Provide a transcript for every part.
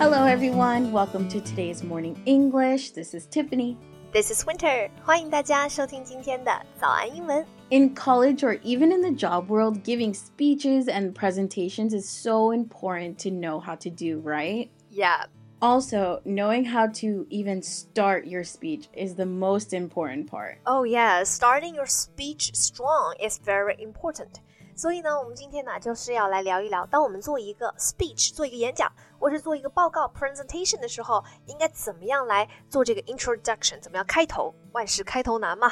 Hello, everyone. Welcome to today's morning English. This is Tiffany. This is Winter，欢迎大家收听今天的早安英文。In college or even in the job world, giving speeches and presentations is so important to know how to do, right? Yeah. Also, knowing how to even start your speech is the most important part. Oh yeah, starting your speech strong is very important. 所以呢，我们今天呢就是要来聊一聊，当我们做一个 speech，做一个演讲，或是做一个报告 presentation 的时候，应该怎么样来做这个 introduction？怎么样开头？万事开头难嘛。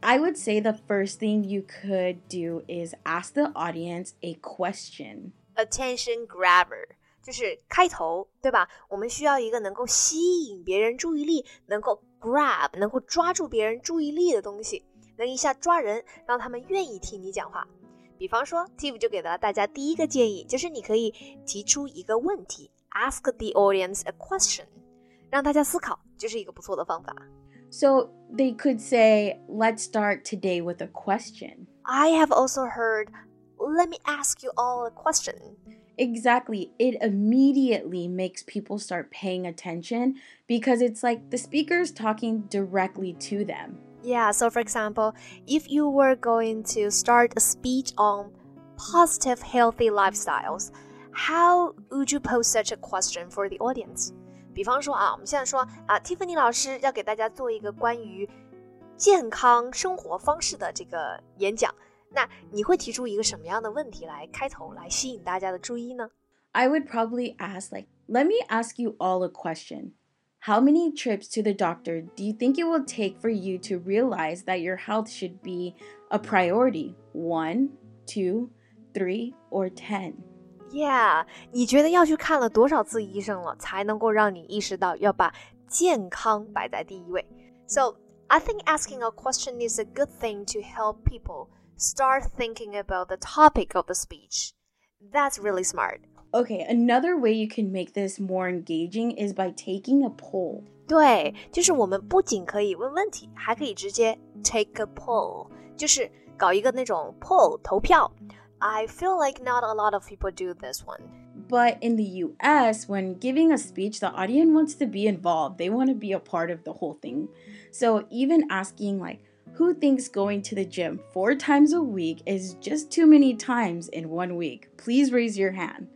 I would say the first thing you could do is ask the audience a question. Attention grabber 就是开头，对吧？我们需要一个能够吸引别人注意力，能够 grab，能够抓住别人注意力的东西，能一下抓人，让他们愿意听你讲话。比方说，Tiff 就给了大家第一个建议，就是你可以提出一个问题，ask the audience a question，让大家思考，这是一个不错的方法。 So they could say, let's start today with a question. I have also heard, let me ask you all a question. Exactly. It immediately makes people start paying attention because it's like the speaker's talking directly to them. Yeah, so for example, if you were going to start a speech on positive, healthy lifestyles, how would you pose such a question for the audience? 比方说啊，我们现在说啊，Tiffany 老师要给大家做一个关于健康生活方式的这个演讲，那你会提出一个什么样的问题来开头，来吸引大家的注意呢？I would probably ask like, let me ask you all a question. How many trips to the doctor do you think it will take for you to realize that your health should be a priority? One, two, three, or ten? Yeah，你觉得要去看了多少次医生了，才能够让你意识到要把健康摆在第一位？So I think asking a question is a good thing to help people start thinking about the topic of the speech. That's really smart. Okay, another way you can make this more engaging is by taking a poll. 对，就是我们不仅可以问问题，还可以直接 take a poll，就是搞一个那种 poll 投票。 I feel like not a lot of people do this one. But in the US, when giving a speech, the audience wants to be involved. They want to be a part of the whole thing. So even asking, like, who thinks going to the gym four times a week is just too many times in one week? Please raise your hand.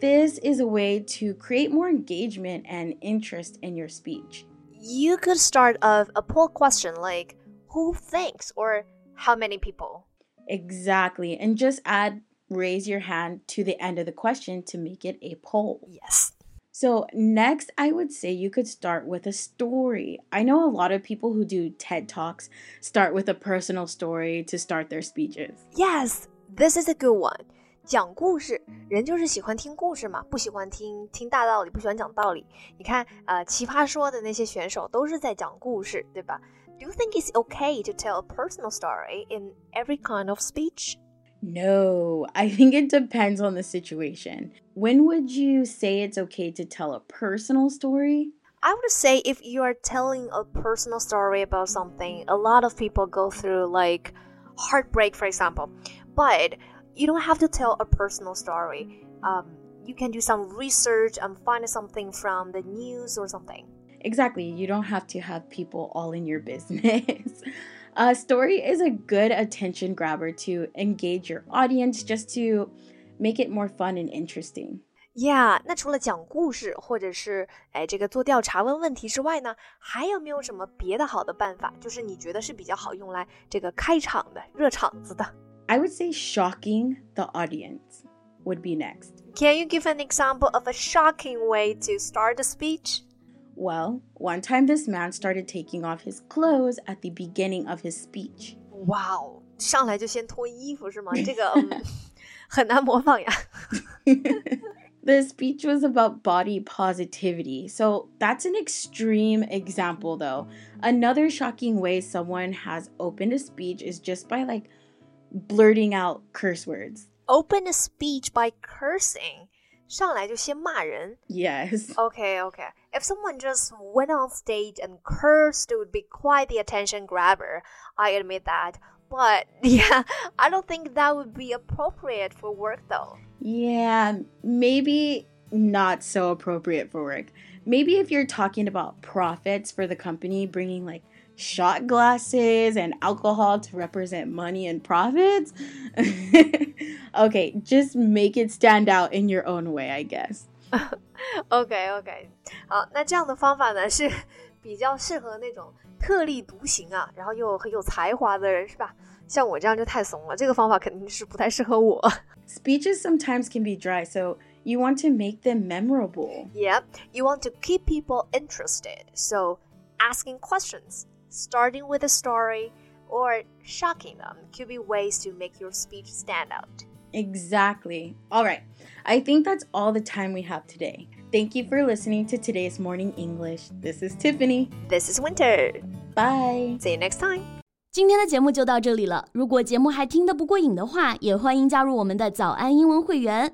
This is a way to create more engagement and interest in your speech. You could start a, a poll question like, who thinks or how many people? Exactly. And just add raise your hand to the end of the question to make it a poll. Yes. So, next, I would say you could start with a story. I know a lot of people who do TED Talks start with a personal story to start their speeches. Yes, this is a good one. 讲故事，人就是喜欢听故事嘛，不喜欢听听大道理，不喜欢讲道理。你看，呃，奇葩说的那些选手都是在讲故事，对吧 ？do you think it's okay to tell a personal story in every kind of speech? No, I think it depends on the situation. When would you say it's okay to tell a personal story? I would say if you are telling a personal story about something, a lot of people go through like heartbreak, for example. But you don't have to tell a personal story. Um, you can do some research and find something from the news or something. Exactly. You don't have to have people all in your business. A story is a good attention grabber to engage your audience just to make it more fun and interesting. Yeah，那除了讲故事或者是哎这个做调查问问题之外呢，还有没有什么别的好的办法？就是你觉得是比较好用来这个开场的热场子的？I would say shocking the audience would be next. Can you give an example of a shocking way to start a speech? Well, one time this man started taking off his clothes at the beginning of his speech. Wow，上来就先脱衣服是吗？这个、嗯、很难模仿呀。 The speech was about body positivity. So that's an extreme example, though. Another shocking way someone has opened a speech is just by like blurting out curse words. Open a speech by cursing. 上来就先骂人. Yes. Okay, okay. If someone just went on stage and cursed, it would be quite the attention grabber. I admit that. But yeah, I don't think that would be appropriate for work though. Yeah, maybe not so appropriate for work. Maybe if you're talking about profits for the company, bringing like shot glasses and alcohol to represent money and profits. okay, just make it stand out in your own way, I guess. OK OK，好，那这样的方法呢是比较适合那种特立独行啊，然后又很有才华的人，是吧？像我这样就太怂了，这个方法肯定是不太适合我。Speeches sometimes can be dry, so you want to make them memorable. Yeah, you want to keep people interested, so asking questions starting with a story, or shocking them could be ways to make your speech stand out. Exactly. All right. I think that's all the time we have today. Thank you for listening to today's Morning English. This is Tiffany. This is Winter. Bye. See you next time. 今天的节目就到这里了。如果节目还听得不过瘾的话，也欢迎加入我们的早安英文会员。